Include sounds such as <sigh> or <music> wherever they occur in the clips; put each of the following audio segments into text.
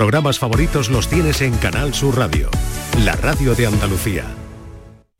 Programas favoritos los tienes en Canal Sur Radio, la radio de Andalucía.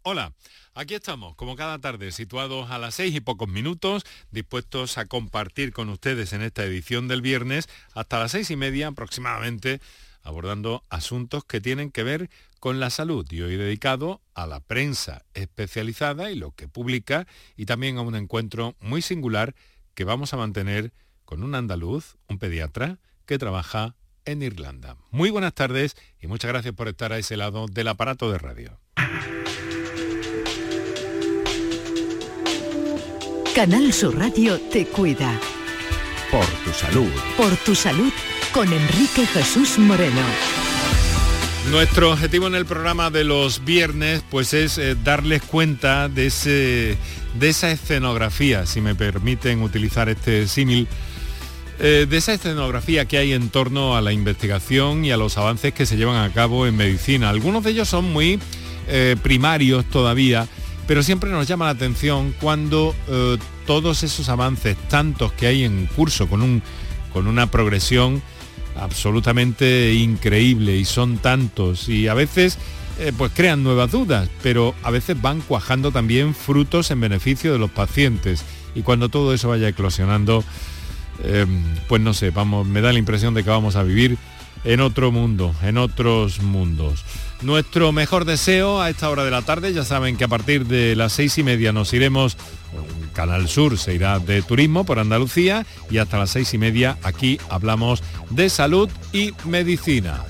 Hola. Aquí estamos, como cada tarde, situados a las seis y pocos minutos, dispuestos a compartir con ustedes en esta edición del viernes hasta las seis y media aproximadamente, abordando asuntos que tienen que ver con la salud y hoy dedicado a la prensa especializada y lo que publica y también a un encuentro muy singular que vamos a mantener con un andaluz, un pediatra, que trabaja en Irlanda. Muy buenas tardes y muchas gracias por estar a ese lado del aparato de radio. Canal Sur Radio te cuida. Por tu salud. Por tu salud con Enrique Jesús Moreno. Nuestro objetivo en el programa de los viernes pues es eh, darles cuenta de, ese, de esa escenografía, si me permiten utilizar este símil, eh, de esa escenografía que hay en torno a la investigación y a los avances que se llevan a cabo en medicina. Algunos de ellos son muy eh, primarios todavía, pero siempre nos llama la atención cuando eh, todos esos avances, tantos que hay en curso con, un, con una progresión absolutamente increíble y son tantos y a veces pues crean nuevas dudas, pero a veces van cuajando también frutos en beneficio de los pacientes y cuando todo eso vaya eclosionando, eh, pues no sé, me da la impresión de que vamos a vivir en otro mundo, en otros mundos. Nuestro mejor deseo a esta hora de la tarde, ya saben que a partir de las seis y media nos iremos, Canal Sur se irá de turismo por Andalucía y hasta las seis y media aquí hablamos de salud y medicina.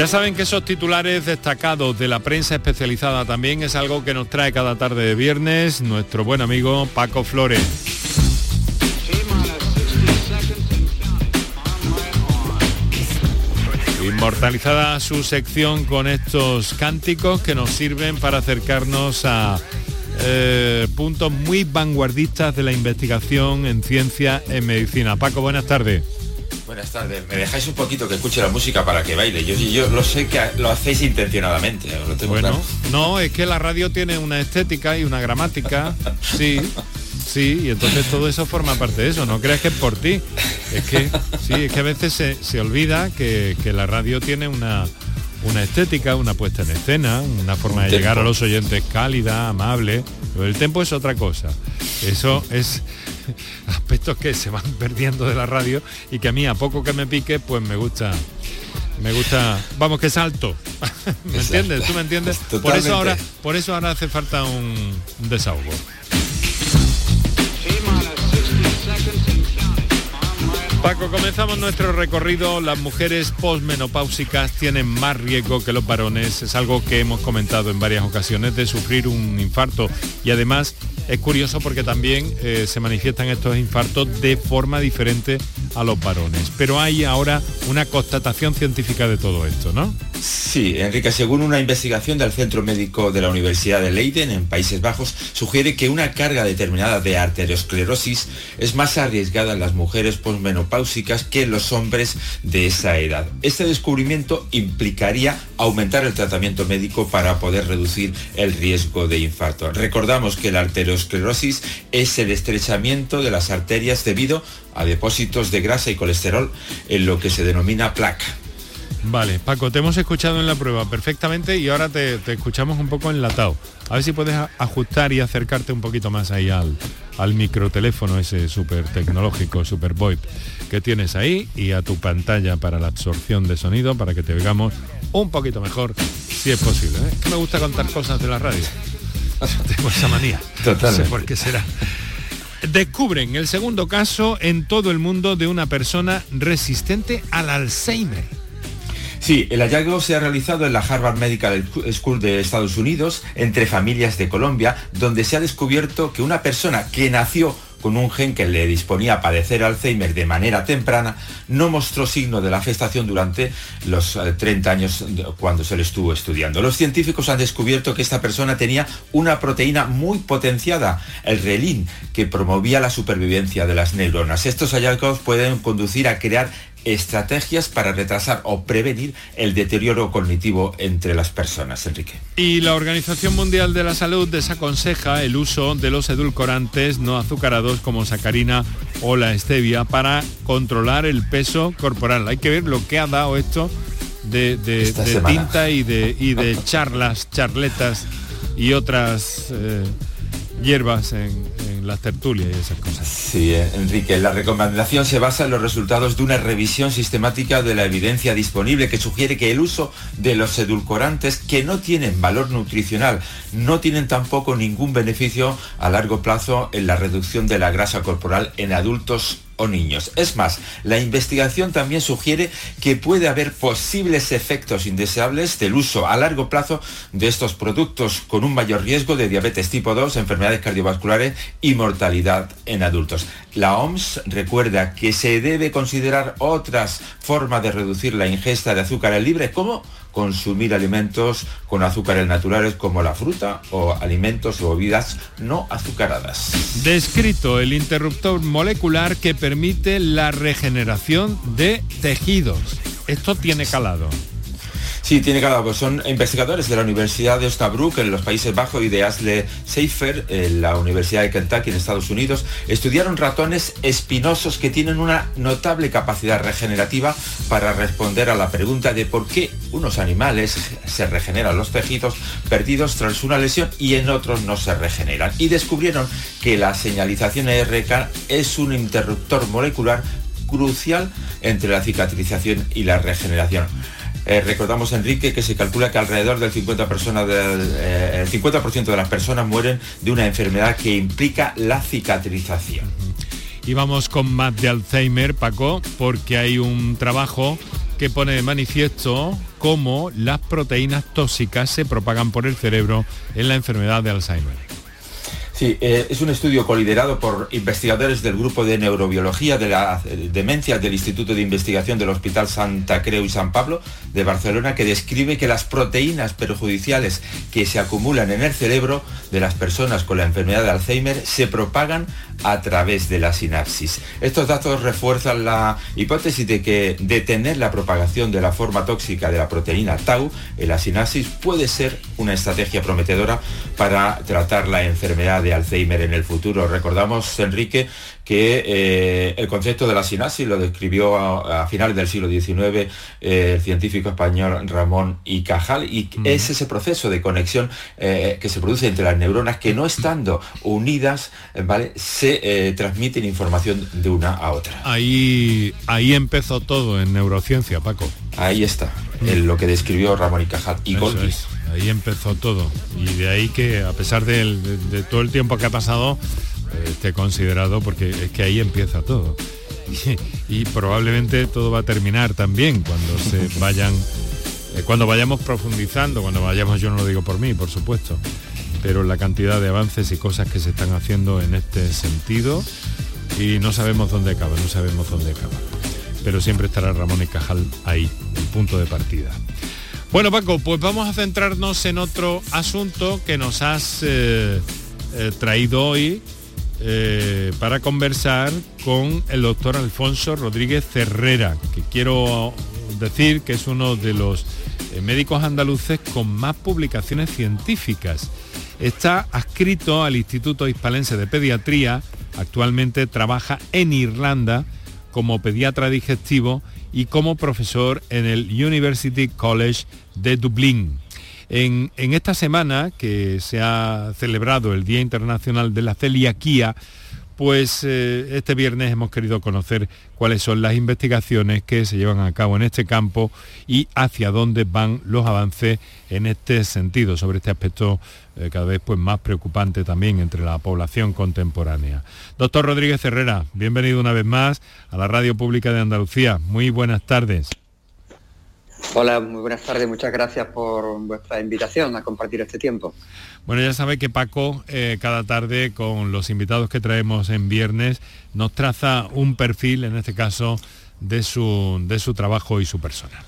Ya saben que esos titulares destacados de la prensa especializada también es algo que nos trae cada tarde de viernes nuestro buen amigo Paco Flores. Inmortalizada su sección con estos cánticos que nos sirven para acercarnos a eh, puntos muy vanguardistas de la investigación en ciencia en medicina. Paco, buenas tardes. Buenas tardes. Me dejáis un poquito que escuche la música para que baile. Yo, yo lo sé que lo hacéis intencionadamente. bueno, no, es que la radio tiene una estética y una gramática. <laughs> Sí. Sí, y entonces todo eso forma parte de eso, no creas que es por ti. Es que, sí, es que a veces se, olvida que, la radio tiene una, una estética, una puesta en escena, una forma de llegar a los oyentes cálida, amable. Pero el tiempo es otra cosa. Eso es <laughs> aspectos que se van perdiendo de la radio y que a mí a poco que me pique, pues me gusta. Me gusta, vamos que salto. <laughs> ¿Me entiendes? ¿Tú me entiendes? Por eso ahora, por eso ahora hace falta un desahogo. Paco, comenzamos nuestro recorrido. Las mujeres posmenopáusicas tienen más riesgo que los varones. Es algo que hemos comentado en varias ocasiones de sufrir un infarto y además es curioso porque también eh, se manifiestan estos infartos de forma diferente a los varones. Pero hay ahora una constatación científica de todo esto, ¿no? Sí, Enrique, según una investigación del Centro Médico de la Universidad de Leiden, en Países Bajos, sugiere que una carga determinada de arteriosclerosis es más arriesgada en las mujeres posmenopáusicas que en los hombres de esa edad. Este descubrimiento implicaría aumentar el tratamiento médico para poder reducir el riesgo de infarto. Recordamos que la arteriosclerosis es el estrechamiento de las arterias debido a depósitos de grasa y colesterol en lo que se denomina placa. Vale, Paco, te hemos escuchado en la prueba perfectamente y ahora te, escuchamos un poco enlatado. A ver si puedes ajustar y acercarte un poquito más ahí al, al microteléfono ese súper tecnológico, super VoIP que tienes ahí y a tu pantalla para la absorción de sonido para que te veamos un poquito mejor si es posible. ¿eh? Me gusta contar cosas de la radio. <laughs> Tengo esa manía. Total. No sé por qué será. Descubren el segundo caso en todo el mundo de una persona resistente al Alzheimer. Sí, el hallazgo se ha realizado en la Harvard Medical School de Estados Unidos entre familias de Colombia, donde se ha descubierto que una persona que nació con un gen que le disponía a padecer Alzheimer de manera temprana, no mostró signo de la gestación durante los 30 eh, años cuando se le estuvo estudiando. Los científicos han descubierto que esta persona tenía una proteína muy potenciada, el relin, que promovía la supervivencia de las neuronas. Estos hallazgos pueden conducir a crear estrategias para retrasar o prevenir el deterioro cognitivo entre las personas, Enrique. Y la Organización Mundial de la Salud desaconseja el uso de los edulcorantes no azucarados como sacarina o la stevia para controlar el peso corporal. Hay que ver lo que ha dado esto de, tinta y de, y de charlas, charletas y otras eh, hierbas en, las tertulias y esas cosas. Sí, eh, Enrique, la recomendación se basa en los resultados de una revisión sistemática de la evidencia disponible que sugiere que el uso de los edulcorantes que no tienen valor nutricional, no tienen tampoco ningún beneficio a largo plazo en la reducción de la grasa corporal en adultos niños. Es más, la investigación también sugiere que puede haber posibles efectos indeseables del uso a largo plazo de estos productos con un mayor riesgo de diabetes tipo 2, enfermedades cardiovasculares y mortalidad en adultos. La OMS recuerda que se debe considerar otras formas de reducir la ingesta de azúcares libres como consumir alimentos con azúcares naturales como la fruta o alimentos o bebidas no azucaradas. Descrito el interruptor molecular que permite la regeneración de tejidos. Esto tiene calado. Sí, tiene cada pues son investigadores de la Universidad de Osnabrück en los Países Bajos y de Asle Seifer en la Universidad de Kentucky en Estados Unidos. Estudiaron ratones espinosos que tienen una notable capacidad regenerativa para responder a la pregunta de por qué unos animales se regeneran los tejidos perdidos tras una lesión y en otros no se regeneran. Y descubrieron que la señalización ERK es un interruptor molecular crucial entre la cicatrización y la regeneración. Eh, recordamos, Enrique, que se calcula que alrededor del 50%, personas del, 50 eh, de las personas mueren de una enfermedad que implica la cicatrización. Y vamos con más de Alzheimer, Paco, porque hay un trabajo que pone de manifiesto cómo las proteínas tóxicas se propagan por el cerebro en la enfermedad de Alzheimer. Sí, eh, es un estudio coliderado por investigadores del Grupo de Neurobiología de la Demencia del Instituto de Investigación del Hospital Santa Creu y San Pablo de Barcelona que describe que las proteínas perjudiciales que se acumulan en el cerebro de las personas con la enfermedad de Alzheimer se propagan a través de la sinapsis. Estos datos refuerzan la hipótesis de que detener la propagación de la forma tóxica de la proteína tau en la sinapsis puede ser una estrategia prometedora para tratar la enfermedad de Alzheimer en el futuro. Recordamos, Enrique, que eh, el concepto de la sinapsis lo describió a, finales del siglo XIX eh, el científico español Ramón y Cajal y es ese proceso de conexión eh, que se produce entre las neuronas que no estando unidas, ¿vale? se transmiten información de una a otra. Ahí, ahí empezó todo en neurociencia, Paco. Ahí está, en lo que describió Ramón y Cajal y Golgi. Ahí empezó todo. Y de ahí que, a pesar de, todo el tiempo que ha pasado, eh, esté considerado, porque es que ahí empieza todo. <laughs> Y, probablemente todo va a terminar también cuando se <laughs> vayan, eh, cuando vayamos profundizando, cuando vayamos, yo no lo digo por mí, por supuesto, pero la cantidad de avances y cosas que se están haciendo en este sentido y no sabemos dónde acaba, no sabemos dónde acaba. Pero siempre estará Ramón y Cajal ahí, el punto de partida. Bueno, Paco, pues vamos a centrarnos en otro asunto que nos has eh, eh, traído hoy eh, para conversar con el doctor Alfonso Rodríguez Cerrera, que quiero decir que es uno de los médicos andaluces con más publicaciones científicas. Está adscrito al Instituto Hispalense de Pediatría, actualmente trabaja en Irlanda como pediatra digestivo y como profesor en el University College de Dublín. En, esta semana que se ha celebrado el Día Internacional de la Celiaquía, pues eh, este viernes hemos querido conocer cuáles son las investigaciones que se llevan a cabo en este campo y hacia dónde van los avances en este sentido, sobre este aspecto eh, cada vez pues, más preocupante también entre la población contemporánea. Doctor Rodríguez Herrera, bienvenido una vez más a la Radio Pública de Andalucía. Muy buenas tardes. Hola, muy buenas tardes. Muchas gracias por vuestra invitación a compartir este tiempo. Bueno, ya sabe que Paco eh, cada tarde con los invitados que traemos en viernes nos traza un perfil, en este caso, de su, de su trabajo y su persona.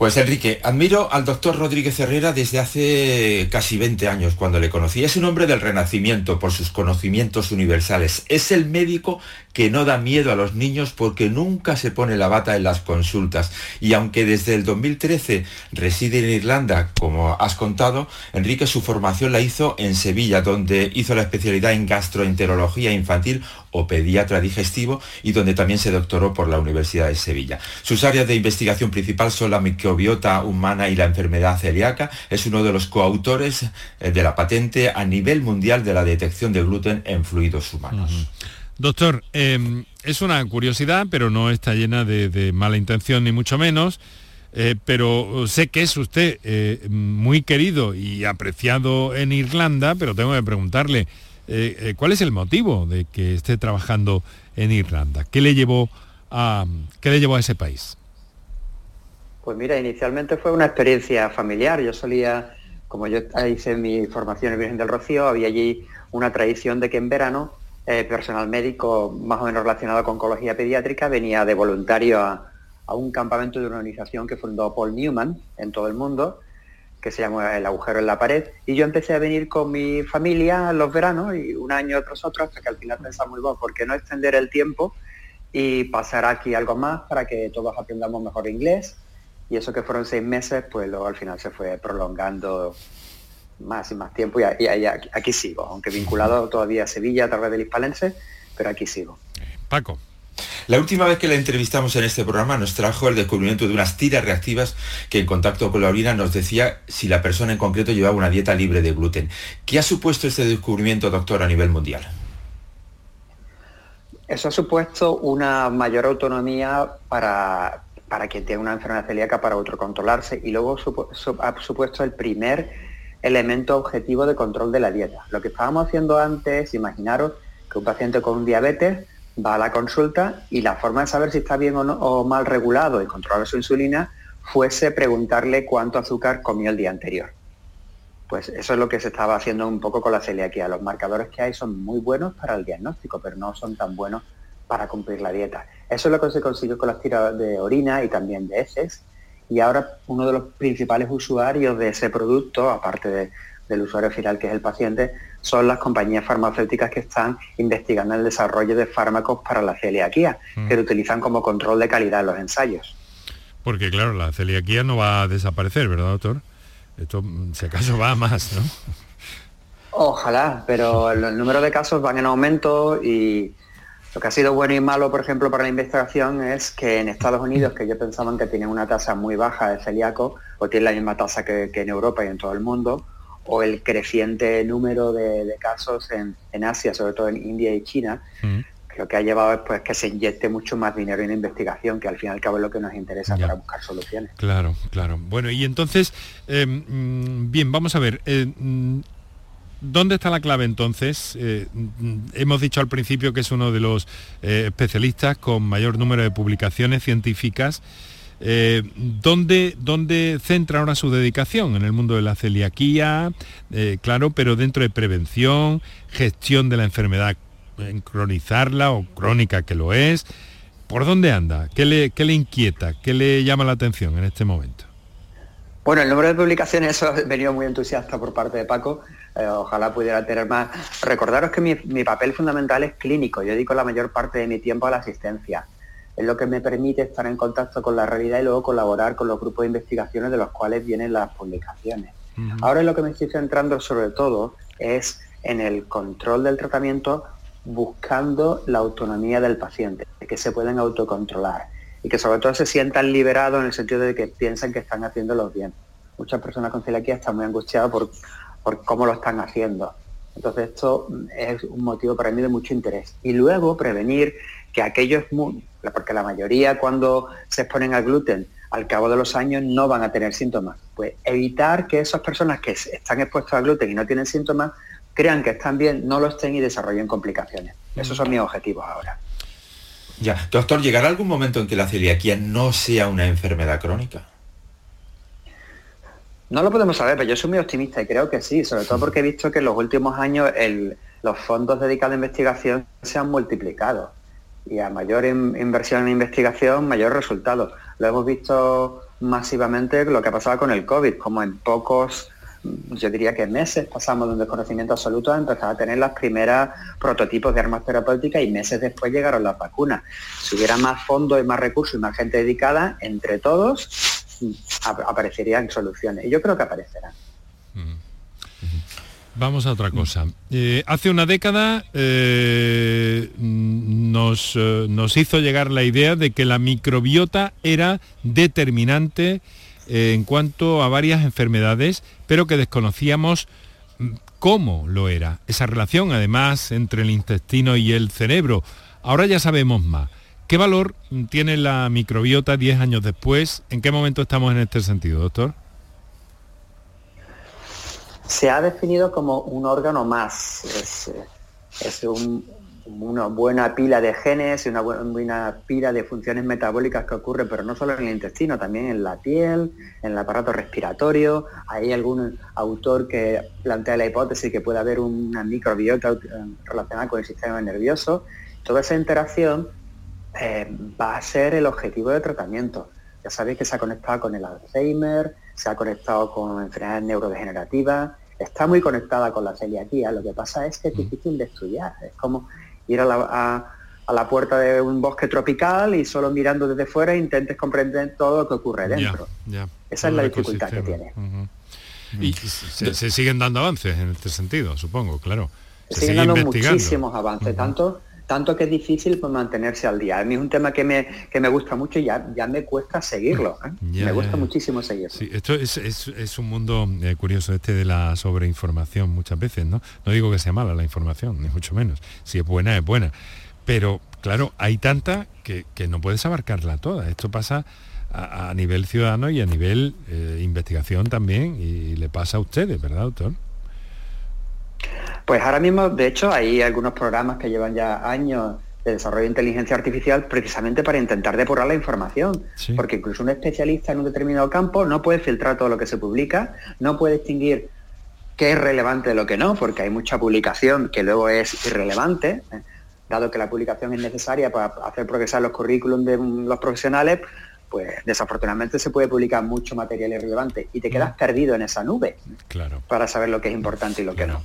Pues Enrique, admiro al doctor Rodríguez Herrera desde hace casi 20 años cuando le conocí. Es un hombre del renacimiento por sus conocimientos universales. Es el médico que no da miedo a los niños porque nunca se pone la bata en las consultas. Y aunque desde el 2013 reside en Irlanda, como has contado, Enrique su formación la hizo en Sevilla, donde hizo la especialidad en gastroenterología infantil o pediatra digestivo y donde también se doctoró por la Universidad de Sevilla. Sus áreas de investigación principal son la microbiota humana y la enfermedad celíaca. Es uno de los coautores eh, de la patente a nivel mundial de la detección de gluten en fluidos humanos. Doctor, em, es una curiosidad, pero no está llena de, mala intención ni mucho menos. Eh, pero sé que es usted eh, muy querido y apreciado en Irlanda, pero tengo que preguntarle, ¿cuál es el motivo de que esté trabajando en Irlanda? ¿Qué le llevó a, qué le llevó a ese país? Pues mira, inicialmente fue una experiencia familiar. Yo solía, como yo hice mi formación en Virgen del Rocío, había allí una tradición de que en verano eh, personal médico más o menos relacionado con oncología pediátrica, venía de voluntario a, un campamento de una organización que fundó Paul Newman en todo el mundo, que se llama El agujero en la pared, y yo empecé a venir con mi familia los veranos, y un año tras otro, hasta que al final pensamos, bueno, ¿por qué no extender el tiempo y pasar aquí algo más para que todos aprendamos mejor inglés? Y eso que fueron seis meses, pues luego al final se fue prolongando más y más tiempo y, aquí sigo, aunque vinculado todavía a Sevilla a través del Hispalense, pero aquí sigo. Paco. La última vez que la entrevistamos en este programa nos trajo el descubrimiento de unas tiras reactivas que en contacto con la orina nos decía si la persona en concreto llevaba una dieta libre de gluten. ¿Qué ha supuesto este descubrimiento, doctor, a nivel mundial? Eso ha supuesto una mayor autonomía para, para quien tiene una enfermedad celíaca para autocontrolarse y luego ha supuesto el primer elemento objetivo de control de la dieta. Lo que estábamos haciendo antes, imaginaros que un paciente con diabetes va a la consulta y la forma de saber si está bien o, mal regulado y controlar su insulina fuese preguntarle cuánto azúcar comió el día anterior. Pues eso es lo que se estaba haciendo un poco con la celiaquía. Los marcadores que hay son muy buenos para el diagnóstico, pero no son tan buenos para cumplir la dieta. Eso es lo que se consiguió con las tiras de orina y también de heces, y ahora uno de los principales usuarios de ese producto, aparte del usuario final que es el paciente, son las compañías farmacéuticas que están investigando el desarrollo de fármacos para la celiaquía, mm. que lo utilizan como control de calidad en los ensayos. Porque claro, la celiaquía no va a desaparecer, ¿verdad, doctor? Esto, si acaso, va a más, ¿no? Ojalá, pero el número de casos van en aumento y lo que ha sido bueno y malo, por ejemplo, para la investigación es que en Estados Unidos, que yo pensaban que tienen una tasa muy baja de celíaco, o tienen la misma tasa que, en Europa y en todo el mundo, o el creciente número de, casos en, Asia, sobre todo en India y China, lo que ha llevado es pues, que se inyecte mucho más dinero en investigación, que al fin y al cabo es lo que nos interesa para buscar soluciones. Claro, claro. Bueno, y entonces, eh, mm, bien, vamos a ver. Eh, mm, ¿Dónde está la clave entonces? Eh, hemos dicho al principio que es uno de los eh, especialistas con mayor número de publicaciones científicas. Eh, ¿dónde, centra ahora su dedicación? En el mundo de la celiaquía, claro, pero dentro de prevención, gestión de la enfermedad, en cronizarla o crónica que lo es. ¿Por dónde anda? ¿Qué le, qué le inquieta? ¿Qué le llama la atención en este momento? Bueno, el número de publicaciones, eso ha venido muy entusiasta por parte de Paco. Eh, ojalá pudiera tener más. Recordaros que mi, papel fundamental es clínico. Yo dedico la mayor parte de mi tiempo a la asistencia. Es lo que me permite estar en contacto con la realidad y luego colaborar con los grupos de investigaciones de los cuales vienen las publicaciones. Ahora lo que me estoy centrando sobre todo es en el control del tratamiento buscando la autonomía del paciente, que se pueden autocontrolar y que sobre todo se sientan liberados en el sentido de que piensan que están haciéndolo bien. Muchas personas con celiaquía están muy angustiadas por por cómo lo están haciendo. Entonces esto es un motivo para mí de mucho interés. Y luego prevenir que aquellos, porque la mayoría cuando se exponen al gluten al cabo de los años no van a tener síntomas. Pues evitar que esas personas que están expuestas al gluten y no tienen síntomas crean que están bien, no lo estén y desarrollen complicaciones. Esos son mis objetivos ahora. Ya, doctor, ¿llegará algún momento en que la celiaquía no sea una enfermedad crónica? No lo podemos saber, pero yo soy muy optimista y creo que sí, sobre todo porque he visto que en los últimos años los fondos dedicados a investigación se han multiplicado y a mayor inversión en investigación, mayor resultado. Lo hemos visto masivamente lo que pasaba con el COVID, como en pocos yo diría que meses pasamos de un desconocimiento absoluto a empezar a tener las primeras prototipos de armas terapéuticas y meses después llegaron las vacunas. Si hubiera más fondos y más recursos y más gente dedicada, entre todos aparecerían soluciones. Y yo creo que aparecerán. Vamos a otra cosa. Eh, hace una década eh, nos, eh, nos hizo llegar la idea de que la microbiota era determinante en cuanto a varias enfermedades, pero que desconocíamos mm, cómo lo era. Esa relación, además, entre el intestino y el cerebro. Ahora ya sabemos más. ¿Qué valor tiene la microbiota 10 años después? ¿En qué momento estamos en este sentido, doctor? Se ha definido como un órgano más. Es, es un, una buena pila de genes y una buena pila de funciones metabólicas que ocurren, pero no solo en el intestino, también en la piel, en el aparato respiratorio. Hay algún autor que plantea la hipótesis que puede haber una microbiota relacionada con el sistema nervioso. Toda esa interacción eh, va a ser el objetivo de tratamiento. Ya sabéis que se ha conectado con el Alzheimer, se ha conectado con enfermedades neurodegenerativas, está muy conectada con la celiaquía. Lo que pasa es que es mm. difícil de estudiar. Es como ir a la, puerta de un bosque tropical y solo mirando desde fuera intentes comprender todo lo que ocurre dentro. Esa es la dificultad que tiene. Y se, siguen dando avances en este sentido, supongo, claro. Se, siguen dando muchísimos avances, tanto tanto que es difícil pues, mantenerse al día. A mí es un tema que me, que me gusta mucho y ya, ya me cuesta seguirlo. ¿eh? <laughs> me gusta muchísimo seguirlo. Sí, esto es, es, un mundo eh, curioso este de la sobreinformación muchas veces, ¿no? No digo que sea mala la información, ni mucho menos. Si es buena, es buena. Pero, claro, hay tanta que, no puedes abarcarla toda. Esto pasa a, nivel ciudadano y a nivel eh, investigación también y le pasa a ustedes, ¿verdad, doctor? Pues ahora mismo, de hecho, hay algunos programas que llevan ya años de desarrollo de inteligencia artificial precisamente para intentar depurar la información, porque incluso un especialista en un determinado campo no puede filtrar todo lo que se publica, no puede distinguir qué es relevante de lo que no, porque hay mucha publicación que luego es irrelevante, ¿eh? dado que la publicación es necesaria para hacer progresar los currículums de los profesionales, pues desafortunadamente se puede publicar mucho material irrelevante y te quedas mm. perdido en esa nube claro. para saber lo que es importante y lo que no.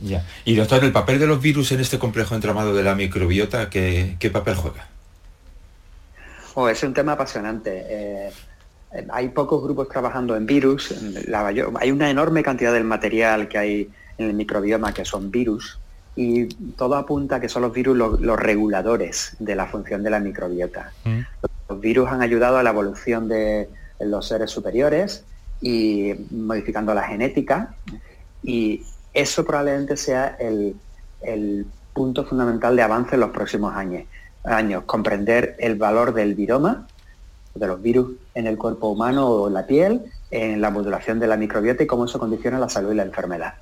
Ya. Y doctor, el papel de los virus en este complejo entramado de la microbiota, ¿qué, papel juega? Oh, es un tema apasionante. Eh, hay pocos grupos trabajando en virus. hay una enorme cantidad del material que hay en el microbioma que son virus y todo apunta a que son los virus los, reguladores de la función de la microbiota. Mm. Los virus han ayudado a la evolución de los seres superiores y modificando la genética y eso probablemente sea el, punto fundamental de avance en los próximos años, años, comprender el valor del viroma, de los virus en el cuerpo humano o en la piel, en la modulación de la microbiota y cómo eso condiciona la salud y la enfermedad.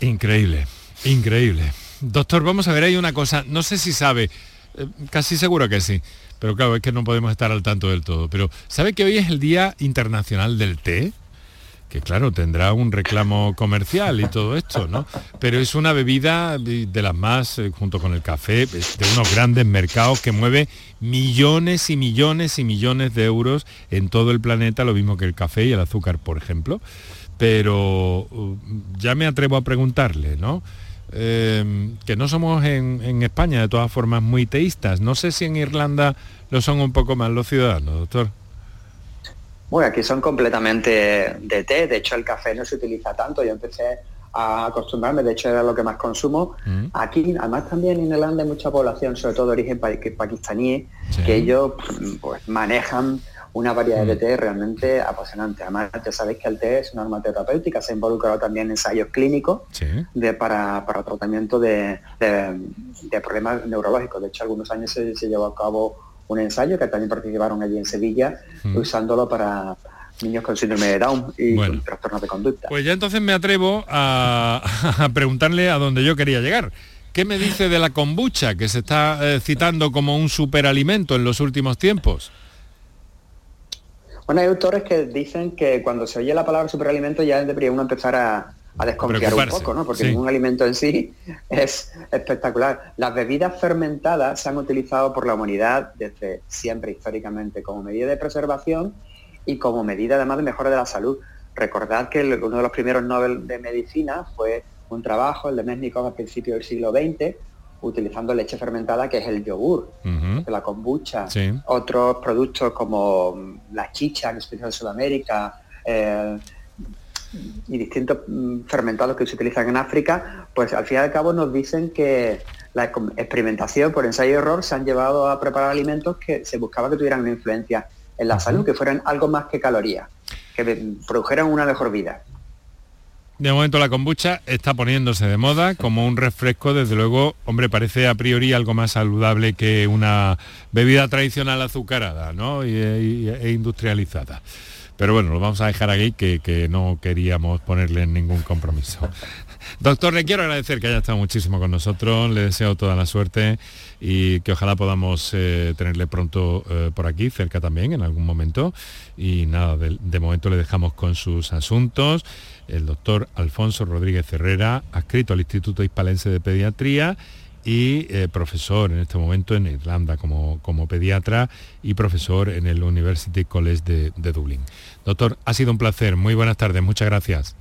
Increíble, increíble. Doctor, vamos a ver, hay una cosa, no sé si sabe, eh, casi seguro que sí, pero claro, es que no podemos estar al tanto del todo, pero ¿sabe que hoy es el Día Internacional del Té? Que claro, tendrá un reclamo comercial y todo esto, ¿no? Pero es una bebida de las más, eh, junto con el café, de unos grandes mercados que mueve millones y millones y millones de euros en todo el planeta, lo mismo que el café y el azúcar, por ejemplo. Pero uh, ya me atrevo a preguntarle, ¿no? Em, que no somos en, en España de todas formas muy teístas. No sé si en Irlanda lo son un poco más los ciudadanos, doctor. Bueno, aquí son completamente de té, de hecho el café no se utiliza tanto, yo empecé a acostumbrarme, de hecho era lo que más consumo. Mm. Aquí, además también en Irlanda hay mucha población, sobre todo de origen pakistaní, que ellos pues, manejan una variedad de mm. té realmente apasionante. Además, ya sabéis que el té es una arma terapéutica, se ha involucrado también en ensayos clínicos de, para, tratamiento de, problemas neurológicos. De hecho, algunos años se llevó a cabo un ensayo que también participaron allí en Sevilla, mm. usándolo para niños con síndrome de Down y con trastornos de conducta. Pues ya entonces me atrevo a, <laughs> preguntarle a dónde yo quería llegar. ¿Qué me dice de la kombucha que se está eh, citando como un superalimento en los últimos tiempos? Bueno, hay autores que dicen que cuando se oye la palabra superalimento ya debería uno empezar a, a desconfiar un poco, ¿no? Porque ningún alimento en sí <laughs> es espectacular. Las bebidas fermentadas se han utilizado por la humanidad desde siempre históricamente como medida de preservación y como medida además de mejora de la salud. Recordad que uno de los primeros Nobel de Medicina fue un trabajo, el de Mesnikov a principios del siglo XX, utilizando leche fermentada, que es el yogur, la kombucha, otros productos como la chicha, en especial en Sudamérica, eh, y distintos mm, fermentados que se utilizan en África, pues al fin y al cabo nos dicen que la experimentación por ensayo y error se han llevado a preparar alimentos que se buscaba que tuvieran una influencia en la salud, que fueran algo más que calorías, que produjeran una mejor vida. De momento la kombucha está poniéndose de moda como un refresco, desde luego, hombre, parece a priori algo más saludable que una bebida tradicional azucarada ¿no? e industrializada. Pero bueno, lo vamos a dejar aquí, que, no queríamos ponerle ningún compromiso. <laughs> Doctor, le quiero agradecer que haya estado muchísimo con nosotros, le deseo toda la suerte y que ojalá podamos eh, tenerle pronto eh, por aquí, cerca también, en algún momento. Y nada, de, momento le dejamos con sus asuntos. El doctor Alfonso Rodríguez Herrera, adscrito al Instituto Hispalense de Pediatría y eh, profesor en este momento en Irlanda como, como, pediatra y profesor en el University College de, de, Dublín. Doctor, ha sido un placer. Muy buenas tardes. Muchas gracias.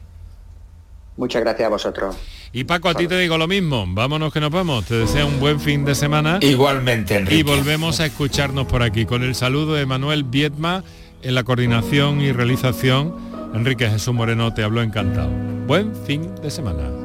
Muchas gracias a vosotros. Y Paco, a ti te digo lo mismo. Vámonos que nos vamos. Te deseo un buen fin de semana. Igualmente, Enrique. Y volvemos a escucharnos por aquí con el saludo de Manuel Viedma en la coordinación y realización. Enrique Jesús Moreno te habló encantado. Buen fin de semana.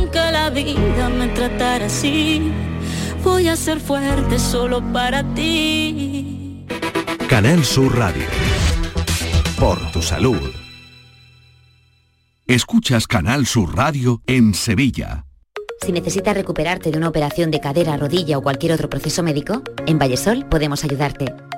aunque la vida me tratara así, voy a ser fuerte solo para ti. Canal Sur Radio. Por tu salud. Escuchas Canal Sur Radio en Sevilla. Si necesitas recuperarte de una operación de cadera, rodilla o cualquier otro proceso médico, en Vallesol podemos ayudarte.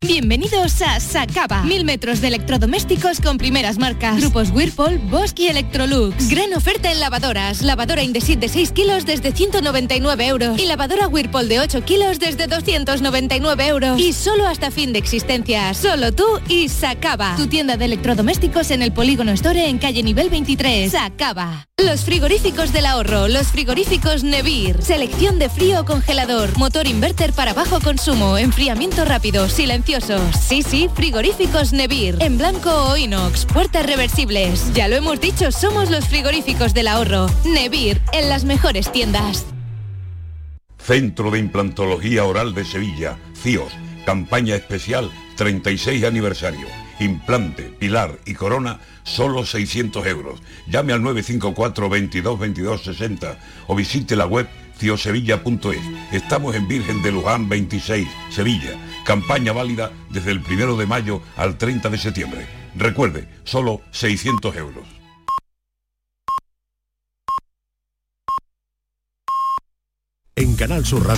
Bienvenidos a Sacaba. Mil metros de electrodomésticos con primeras marcas. Grupos Whirlpool, Bosch y Electrolux. Gran oferta en lavadoras. Lavadora Indesit de 6 kilos desde 199 euros. Y lavadora Whirlpool de 8 kilos desde 299 euros. Y solo hasta fin de existencia. Solo tú y Sacaba. Tu tienda de electrodomésticos en el Polígono Store en calle nivel 23. Sacaba. Los frigoríficos del ahorro. Los frigoríficos Nevir. Selección de frío congelador. Motor inverter para bajo consumo. Enfriamiento rápido. Silencio Sí, sí, frigoríficos Nevir, en blanco o inox, puertas reversibles. Ya lo hemos dicho, somos los frigoríficos del ahorro. Nevir, en las mejores tiendas. Centro de Implantología Oral de Sevilla, CIOS, campaña especial 36 aniversario. Implante, pilar y corona, solo 600 euros. Llame al 954 22 22 60 o visite la web ciosevilla.es. Estamos en Virgen de Luján 26, Sevilla Campaña válida desde el 1 de mayo al 30 de septiembre. Recuerde, solo 600 euros. En Canal Sur